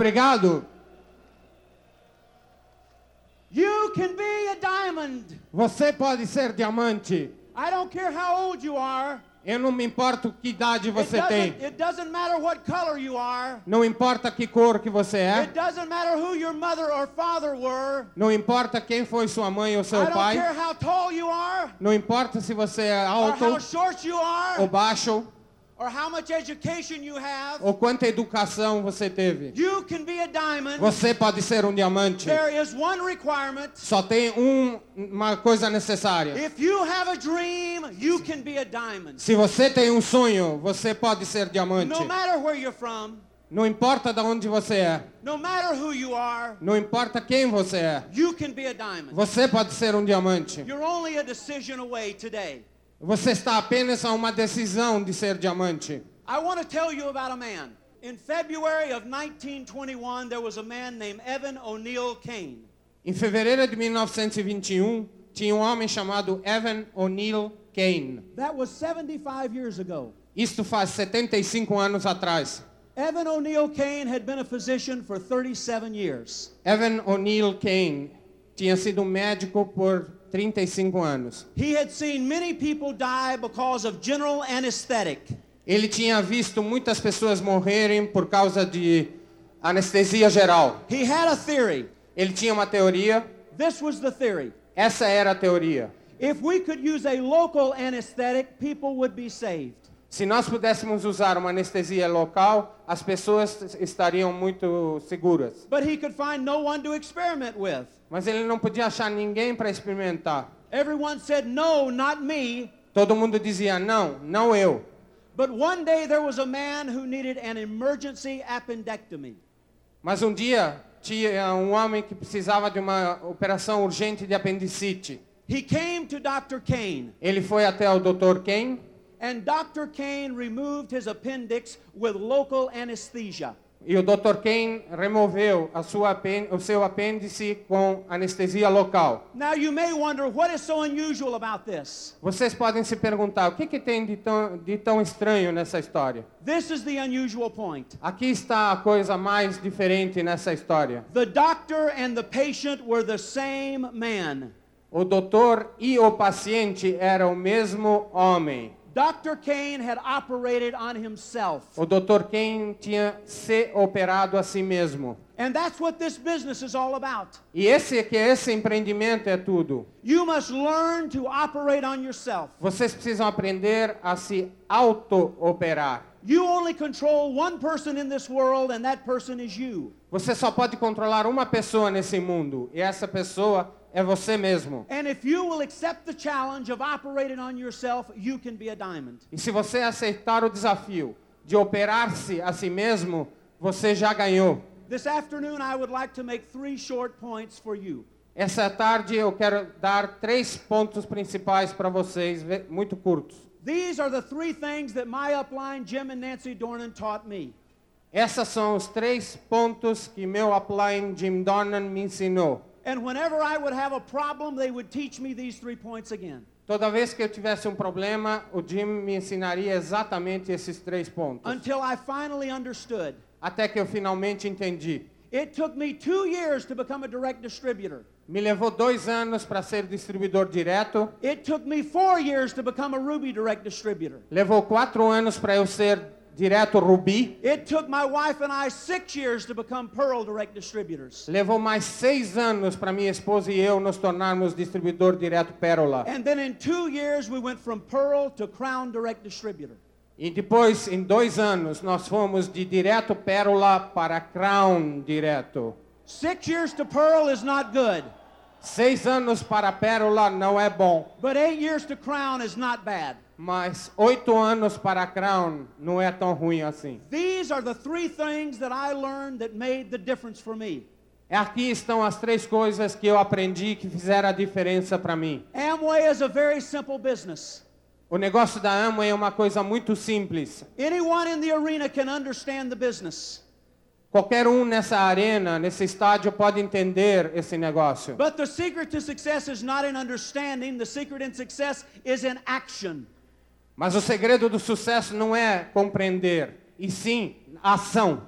Obrigado. You can be a diamond. Você pode ser diamante. I don't care how old you are. Eu não me importo que idade você tem. Não importa que cor que você é. Não importa quem foi sua mãe ou seu pai. Não importa se você é alto ou baixo or how much education you have. ou quanta educação você teve. You can be a diamond. Você pode ser um diamante. There is one requirement. Só tem um- uma coisa necessária. If you have a dream, you can be a diamond. Se você tem um sonho, você pode ser diamante. No matter where you're from, Não importa de onde você é. no matter who you are, Não importa quem você é. you can be a diamond. Você pode ser um diamante. You're only a decision away today. Você está apenas a uma decisão de ser diamante. I want to tell you about a man. In February of 1921, there was a man named Evan O'Neill Kane. Em fevereiro de 1921, tinha um homem chamado Evan O'Neill Kane. That was 75 years ago. Isto faz 75 anos atrás. Evan O'Neill Kane had been a physician for 37 years. Evan O'Neill Kane tinha sido médico por 35 anos. He had seen many people die because of general anesthetic. Ele tinha visto muitas pessoas morrerem por causa de anestesia geral. He had a theory. Ele tinha uma teoria, This was the theory. essa era a teoria. If we could use a local anesthetic, people would be saved. Se nós pudéssemos usar uma anestesia local, as pessoas estariam muito seguras. But he could find no one to experiment with. Mas ele não podia achar ninguém para experimentar. Everyone said, No, not me. Todo mundo dizia: não, não eu. But one day there was a man who needed an emergency appendectomy. Mas um dia tinha um homem que precisava de uma operação urgente de apendicite. He came to Dr. Kane, Ele foi até o Dr. Ken and Dr. Kane removed his appendix with local anesthesia. e o Dr. Ken removeu a sua o seu apêndice com anestesia local. Now you may wonder what is so unusual about this. Vocês podem se perguntar o que, que tem de tão, de tão estranho nessa história. This is the unusual point. Aqui está a coisa mais diferente nessa história. The doctor and the patient were the same man. O doutor e o paciente eram o mesmo homem. Dr. Kane had operated on himself. O Dr. Ken tinha se operado a si mesmo. And that's what this business is all about. E esse que esse empreendimento é tudo. You must learn to operate on yourself. Vocês precisam aprender a se auto-operar. You only control one person in this world, and that person is you. Você só pode controlar uma pessoa nesse mundo, e essa pessoa é você mesmo. And if you will accept the challenge of operating on yourself, you can be a diamond. E se você aceitar o desafio de operar-se a si mesmo, você já ganhou. This afternoon, I would like to make three short points for you. Essa tarde eu quero dar três pontos principais para vocês, muito curtos. These are the three things that my upline, Jim and Nancy Dornan, taught me. Essas são os três pontos que meu upline Jim Donnan me ensinou. And whenever I would have a problem, they would teach me these three points again. Toda vez que eu tivesse um problema, o Jim me ensinaria exatamente esses três pontos. Until I finally understood. Até que eu finalmente entendi. It took me two years to become a direct distributor. Me levou dois anos para ser distribuidor direto. It took me four years to become a Ruby direct distributor. Levou quatro anos para eu ser direto Rubi. It took my wife and I six years to become Pearl direct distributors. Levou mais seis anos para minha esposa e eu nos tornarmos distribuidor direto Pérola. And then in two years, we went from Pearl to Crown direct distributor. E depois, em dois anos, nós fomos de direto Pérola para Crown direto. Six years to Pearl is not good, Seis anos para Pérola não é bom, but eight years to Crown is not bad. Mas oito anos para Crown não é tão ruim assim. These are the three things that I learned that made the difference for me. Aqui estão as três coisas que eu aprendi que fizeram a diferença para mim. Amway is a very simple business. O negócio da Amway é uma coisa muito simples. Anyone in the arena can understand the business. Qualquer um nessa arena, nesse estádio, pode entender esse negócio. But the secret to success is not in understanding, the secret in success is in action. Mas o segredo do sucesso não é compreender, e sim ação.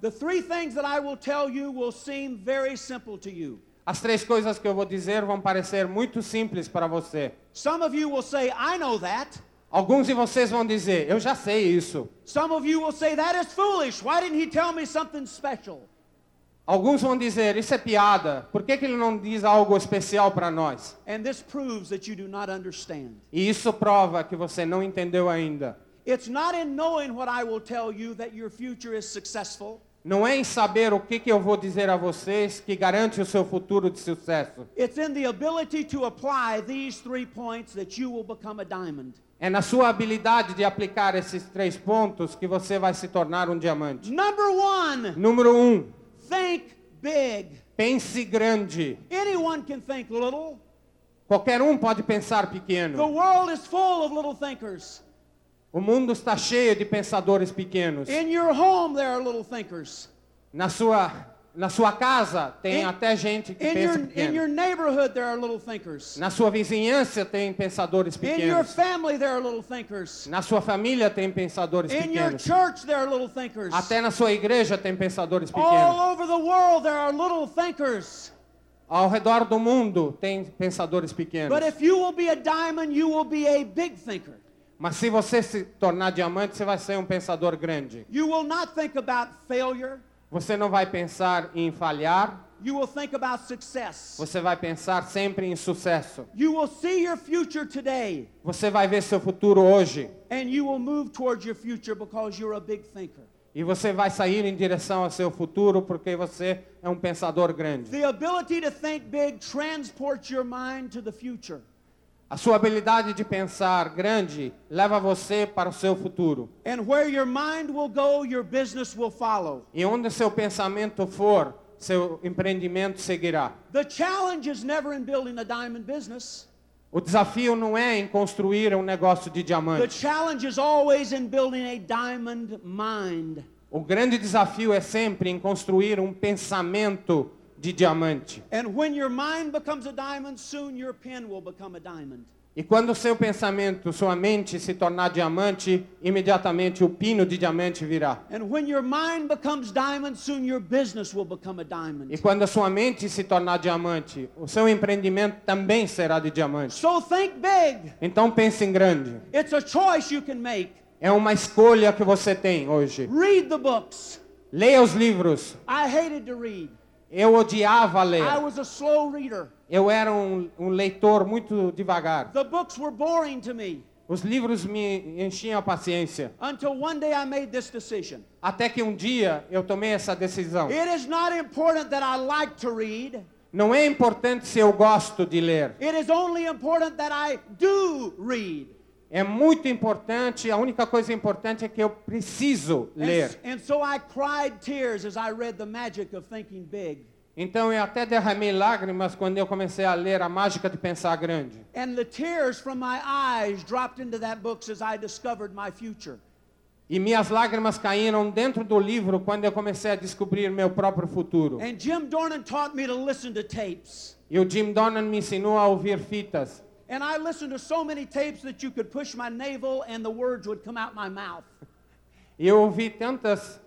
The three things that I will tell you will seem very simple to you. As três coisas que eu vou dizer vão parecer muito simples para você. Some of you will say, I know that. Alguns de vocês vão dizer, eu já sei isso. Some of you will say, that is foolish. Why didn't he tell me something special? Alguns vão dizer, isso é piada. Por que, que ele não diz algo especial para nós? And this proves that you do not understand. E isso prova que você não entendeu ainda. It's not in knowing what I will tell you that your future is successful. Não é em saber o que, que eu vou dizer a vocês que garante o seu futuro de sucesso. It's in the ability to apply these three points that you will become a diamond. É na sua habilidade de aplicar esses três pontos que você vai se tornar um diamante. Number one, Número um, think big. pense grande. Anyone can think little. Qualquer um pode pensar The pequeno. world is full of little thinkers. O mundo está cheio de pensadores pequenos. In your home, there are little thinkers. Na sua, na sua casa tem In- até gente que pensa your, in your pequeno. neighborhood, there are little thinkers. Na sua vizinhança tem pensadores In your pequenos. family, there are little thinkers. Na sua família tem pensadores In your pequenos. church, there are little thinkers. Até na sua igreja tem pensadores All pequenos. over the world, there are little thinkers. Ao redor do mundo tem pensadores pequenos. But if you will be a diamond, you will be a big thinker. Mas se você se tornar diamante, você vai ser um pensador grande. You will not think about failure. Você não vai pensar em falhar, You will think about success. você vai pensar sempre em sucesso. You will see your future today, Você vai ver seu futuro hoje and you will move towards your future because you're a big thinker. e você vai sair em direção ao seu futuro porque você é um pensador grande. The ability to think big transports your mind to the future. A sua habilidade de pensar grande leva você para o seu futuro. And where your mind will go, your business will follow. E onde seu pensamento for, seu empreendimento seguirá. The challenge is never in building a diamond business. O desafio não é em construir um negócio de The diamante. challenge is always in building a diamond mind. O grande desafio é sempre em construir um pensamento de diamante. And when your mind becomes a diamond, soon your pen will become a diamond. E quando seu pensamento, sua mente se tornar diamante, imediatamente o pino de diamante virá. And when your mind becomes diamond, soon your business will become a E quando a sua mente se tornar diamante, o seu empreendimento também será de diamante. So think big. Então pense em grande. It's a choice you can make. É uma escolha que você tem hoje. Read the books. Leia os livros. I hated to read. Eu odiava ler. I was a slow reader. Eu era um, um leitor muito devagar. The books were boring to me Os livros me enchiam a paciência. until one day I made this decision. Até que um dia eu tomei essa decisão. It is not important that I like to read. Não é importante se eu gosto de ler. It is only important that I do read. É muito importante, a única coisa importante é que eu preciso ler. and so I cried tears as I read The Magic of Thinking Big. Então eu até derramei lágrimas quando eu comecei a ler A Mágica de Pensar Grande. And the tears from my eyes dropped into that book as I discovered my future. E minhas lágrimas caíram dentro do livro quando eu comecei a descobrir meu próprio futuro. And Jim Dornan taught me to listen to tapes. E o Jim Donnan me ensinou a ouvir fitas. And I listened to so many tapes that you could push my navel and the words would come out my mouth. Eu ouvi tantas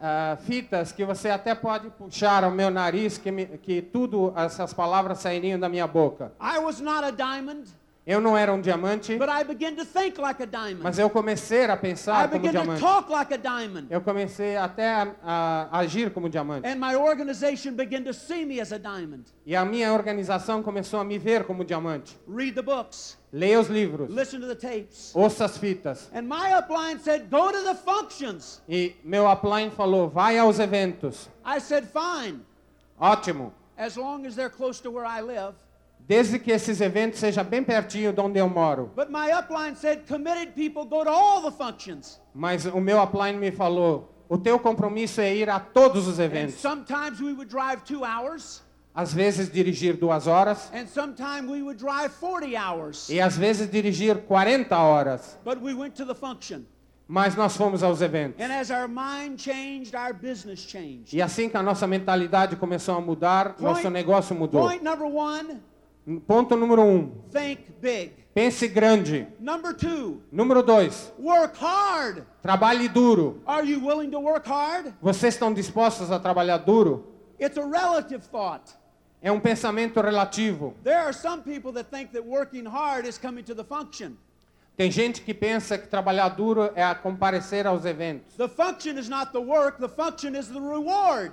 ah, fitas que você até pode puxar o meu nariz que, me- que tudo essas palavras sairiam da minha boca. I was not a diamond, Eu não era um diamante, but I began to think like a diamond. mas eu comecei a I pensar como began to diamante. talk like a diamond. Eu comecei até a, a agir como diamante. And my organization began to see me as a diamond. E a minha organização começou a me ver como diamante. Read the books, Leia os livros, listen to the tapes. ouça as fitas. And my upline said, Go to the functions. E meu upline falou, vai aos eventos. I said, Fine, Ótimo. as long as they're close to where I live. Desde que esses eventos sejam bem pertinho de onde eu moro. But my upline said, Committed people go to all the functions. Mas o meu upline me falou, o teu compromisso é ir a todos os And eventos. sometimes we would drive two hours, Às vezes dirigir duas horas and sometimes we would drive 40 hours. e às vezes dirigir 40 horas. But we went to the function. Mas nós fomos aos eventos. And as our mind changed, our business changed. E assim que a nossa mentalidade começou a mudar, nosso negócio mudou. point number one Ponto número um. Think big. Pense grande. Number two, Número dois. work hard. Trabalhe duro. Are you willing to work hard? Vocês estão dispostos a trabalhar duro? It's a relative thought. É um pensamento relativo. There are some people that think that working hard is coming to the function. Tem gente que pensa que trabalhar duro é comparecer aos eventos. The function is not the work, the function is the reward.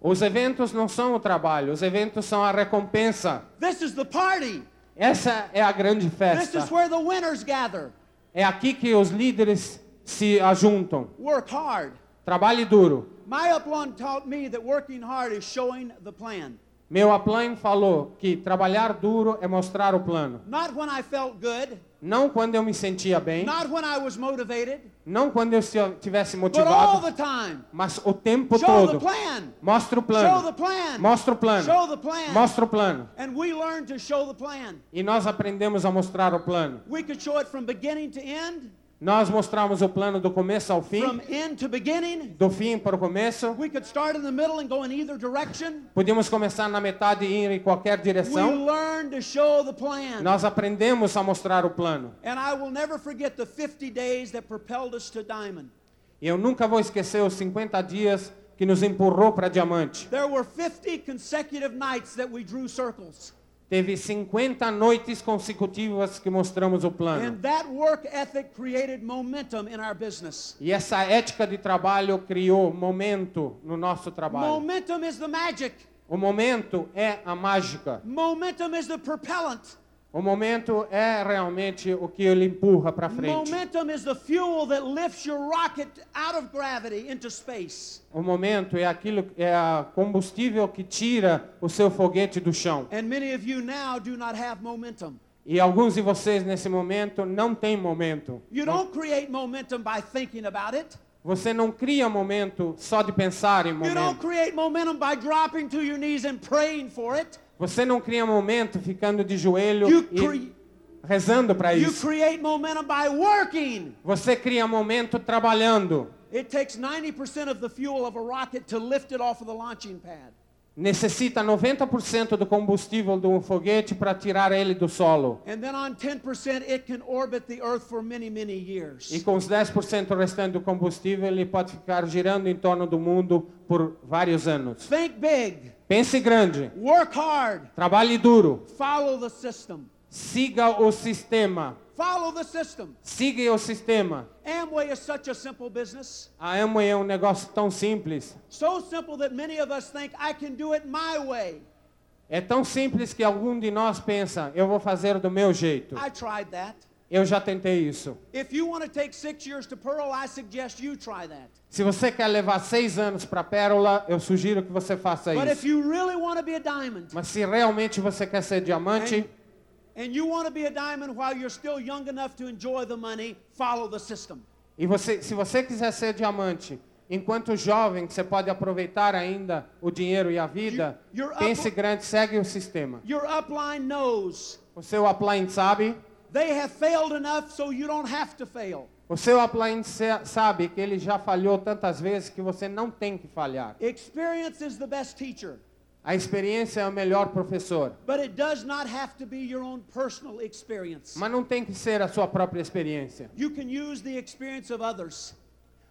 Os eventos não são o trabalho, os eventos são a recompensa. This is the party. Essa é a grande This festa. is where the winners gather. É aqui que os líderes se ajuntam. Work hard. Trabalhe duro. My upline taught me that working hard is showing the plan. Meu upline falou que trabalhar duro é mostrar o plano. Not when I felt good, Não quando eu me sentia bem, not when I was motivated, não quando eu estivesse but all the motivado, time. mas o tempo Show the todo. plan. Mostra o Show the plano. plan. Mostra o plano. Show the plan. Mostra o plano. And we learn to show the plan. E nós aprendemos a mostrar o plano. We could show it from beginning to end, Nós mostramos o plano do começo ao from fim, end to beginning. do fim para o começo. We could start in the middle and go in either direction. Podíamos começar na metade e ir em qualquer direção. learn to show the plan. Nós aprendemos a mostrar o plano. And I will never forget the 50 days that propelled us to diamond. E eu nunca vou esquecer os 50 dias que nos empurrou para diamante. There were 50 consecutive nights that we drew circles. Teve 50 noites consecutivas que mostramos o plano. And that work ethic created momentum in our business. E essa ética de trabalho criou momento no nosso trabalho. Momentum is the magic. O momento é a mágica. Momentum is the propellant. O momento é realmente o que ele empurra para frente. O momento é aquilo é a combustível que tira o seu foguete do chão. And many of you now do not have momentum. E alguns de vocês nesse momento não têm momento. You don't create momentum by thinking about it. Você não cria momento só de pensar em You don't momento. create momentum by dropping to your knees and praying for it. Você não cria momento ficando de joelho You, e rezando para isso. Você cria momento trabalhando. It takes 90% of the fuel of a rocket to lift it off of the launching pad. Necessita 90% do combustível de um foguete para tirar ele do solo. And then on 10%, it can orbit the earth for many, many years. E com os 10% restantes do combustível, ele pode ficar girando em torno do mundo por vários anos. Think big, Pense grande, work hard, trabalhe duro, follow the system. siga o sistema. Follow the system. Siga o sistema. Amway is such a simple business. A Amway é um negócio tão simples. So simple that many of us think I can do it my way. É tão simples que algum de nós pensa, eu vou fazer do meu jeito. I tried that. Eu já tentei isso. Se você quer levar seis anos para Pérola, eu sugiro que você faça But if isso. you really want to be a diamond, Mas se realmente você quer ser diamante and you want to be a diamond while you're still young enough to enjoy the money, follow the system. e você, se você quiser ser diamante, enquanto jovem, que você pode aproveitar ainda o dinheiro e a vida, pense grande, segue o sistema. Your upline knows O seu upline sabe, they have failed enough so you don't have to fail. o seu se- sabe que ele já falhou tantas vezes que você não tem que falhar. Experience is the best teacher, A experiência é o melhor professor, but it does not have to be your own personal experience. mas não tem que ser a sua própria experiência. You can use the experience of others,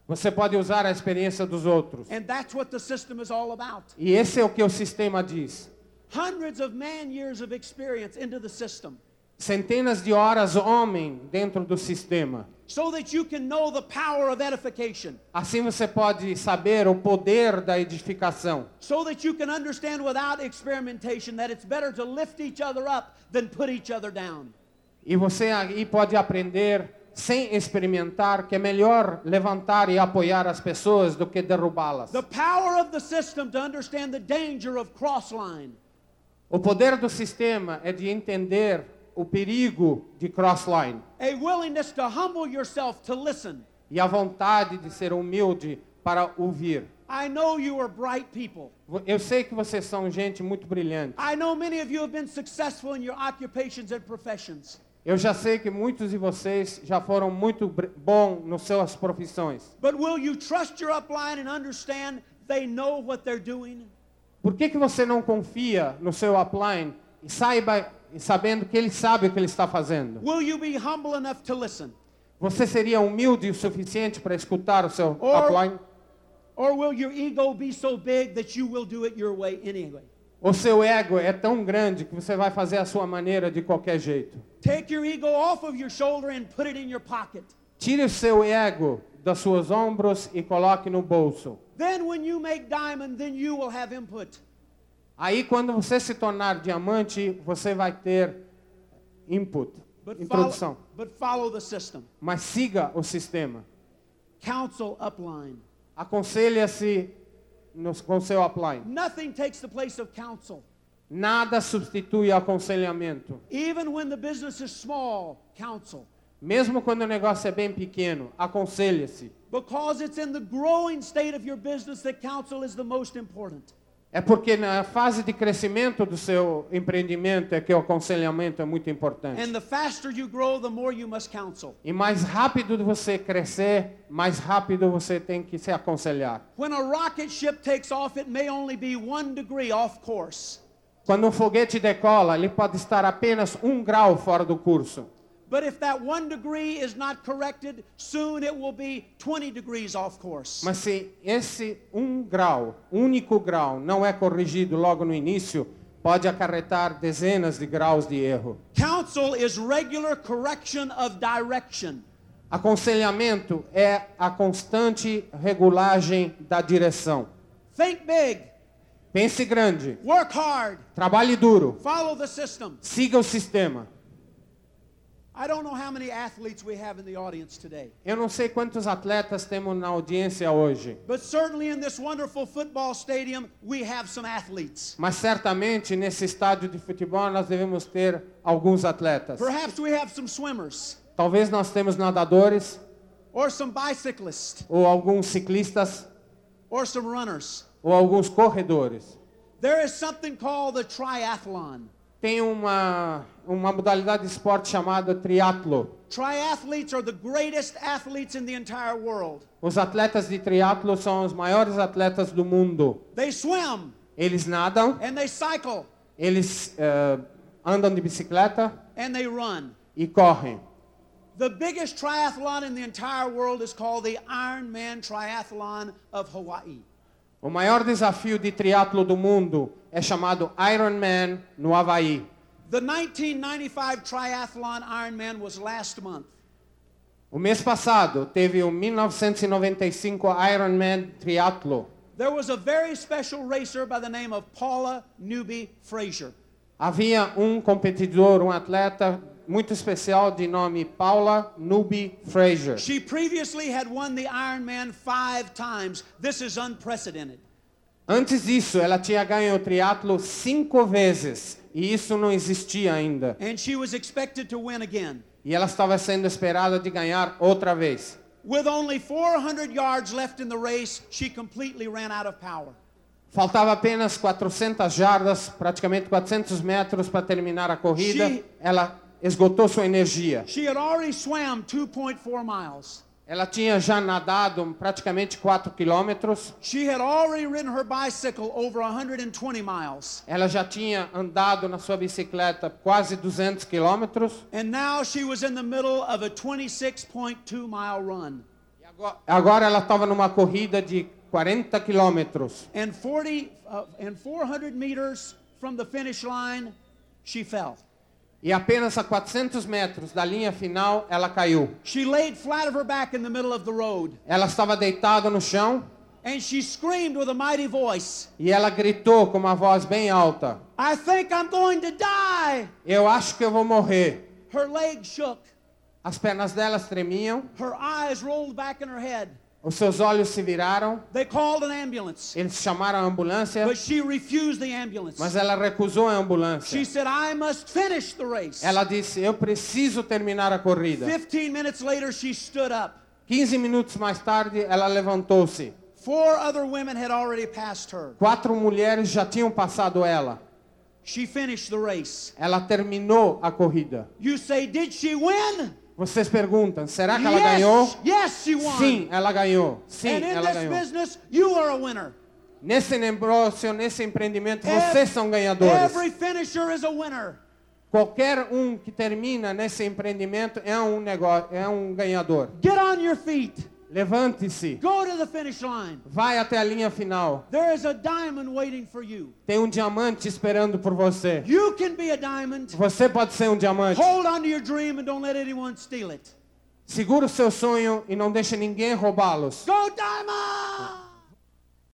Você pode usar a experiência dos outros. and that's what the system is all about. E esse é o que o sistema diz. Hundreds of man years of experience into the system Centenas de horas homem dentro do sistema. so that you can know the power of edification, Assim você pode saber o poder da edificação. so that you can understand without experimentation that it's better to lift each other up than put each other down. E você aí pode aprender sem experimentar que é melhor levantar e apoiar as pessoas do que derrubá-las. The power of the system to understand the danger of cross line. O poder do sistema é de entender o perigo de crossline A willingness to humble yourself to listen. e a vontade de ser humilde para ouvir. I know you are bright people. Eu sei que vocês são gente muito brilhante. I know many of you have been successful in your occupations and professions. Eu já sei que muitos de vocês já foram muito bom nas suas profissões. But will you trust your upline and understand they know what they're doing? Por que, que você não confia no seu upline e saiba e sabendo que ele sabe o que ele está fazendo. Will you be humble enough to listen? Você seria humilde o suficiente para escutar o seu Or- upline? Or will your ego be so big that you will do it your way anyway? O seu ego é tão grande que você vai fazer a sua maneira de qualquer jeito. Take your ego off of your shoulder and put it in your pocket. Tire o seu ego das suas ombros e coloque no bolso. Then when you make diamond, then you will have input. Aí quando você se tornar diamante, você vai ter input, But introdução. follow. Mas siga o sistema. Counsel upline. Aconselhe-se no- com seu upline. Nothing takes the place of counsel. Nada substitui aconselhamento. Even when the business is small, counsel. Mesmo quando o negócio é bem pequeno, aconselhe-se. Because it's in the growing state of your business that counsel is the most important. É porque na fase de crescimento do seu empreendimento é que o aconselhamento é muito importante. And the faster you grow, the more you must counsel. E mais rápido você crescer, mais rápido você tem que se aconselhar. Off. Quando um foguete decola, ele pode estar apenas um grau fora do curso. But if that one degree is not corrected, soon it will be 20 degrees off course. Mas se esse um grau, único grau, não é corrigido logo no início, pode acarretar dezenas de graus de erro. Counsel is regular correction of direction. Aconselhamento é a constante regulagem da direção. Think big, Pense grande, work hard, trabalhe duro, follow the system. siga o sistema. Eu não sei quantos atletas temos na audiência hoje, but certainly in this wonderful football stadium, we have some athletes. mas certamente nesse estádio de futebol nós devemos ter alguns atletas. Perhaps we have some swimmers Talvez nós temos nadadores or some bicyclists ou alguns ciclistas or some runners. ou alguns corredores. There is something called the triathlon. Tem uma uma modalidade de esporte chamada triatlo. Os atletas de triatlo são os maiores atletas do mundo. They swim Eles nadam, and they cycle eles eh, andam de bicicleta and they run. e correm. The biggest triathlon in the entire world is called the Ironman Triathlon of Hawaii. O maior desafio de triatlo do mundo é chamado Ironman no Havaí. The 1995 triathlon Ironman was last month. O mês passado teve o 1995 Ironman Triatlo. There was a very special racer by the name of Paula Newby Fraser. Havia um competidor, um atleta muito especial de nome Paula Nubi Fraser. She previously had won the Ironman five times. This is unprecedented. Antes disso, ela tinha ganho o triatlo cinco vezes e isso não existia ainda. And she was expected to win again. E ela estava sendo esperada de ganhar outra vez. With only 400 yards left in the race, she completely ran out of power. Faltava apenas 400 jardas, praticamente 400 metros para terminar a corrida. She- Ela esgotou sua energia. She had already swam 2.4 miles. Ela tinha já nadado praticamente 4 quilômetros. She had already ridden her bicycle over 120 miles. Ela já tinha andado na sua bicicleta quase 200 quilômetros. And now she was in the middle of a 26.2 mile run. E agora- Agora ela estava numa corrida de 40 quilômetros. And 40 uh, and 400 meters from the finish line, she fell. E apenas a 400 metros da linha final, ela caiu. She laid flat of her back in the middle of the road. Ela estava deitada no chão And she screamed with a mighty voice, e ela gritou com uma voz bem alta: I think I'm going to die. Eu acho que eu vou morrer. Her legs shook. As pernas delas tremiam, Her eyes rolled back in her head. Os seus olhos se viraram. They called an ambulance, Eles chamaram a ambulância, but she refused the ambulance. mas ela recusou a She ambulância. said, I must finish the race. Ela disse: Eu preciso terminar a corrida. 15 minutes later, she stood up. 15 minutos mais tarde, ela levantou-se. Four other women had already passed her. Quatro mulheres já tinham passado ela. She finished the race. Ela terminou a corrida. You say, Did she win? Vocês perguntam: será que ela ganhou? Yes, she won. Sim, ela ganhou. Sim, and in ela this ganhou. business, you are a winner. Nesse negócio, nesse empreendimento, vocês são ganhadores. Every finisher is a winner. Qualquer um que termina nesse empreendimento é um negócio, é um ganhador. Get on your feet. Levante-se. Go to the finish line. Vai até a linha final. There is a diamond waiting for you. Tem um diamante esperando por você. You can be a diamond. Você pode ser um diamante. Hold on to your dream and don't let anyone steal it. Segura o seu sonho e não deixe ninguém roubá-los. Go diamond!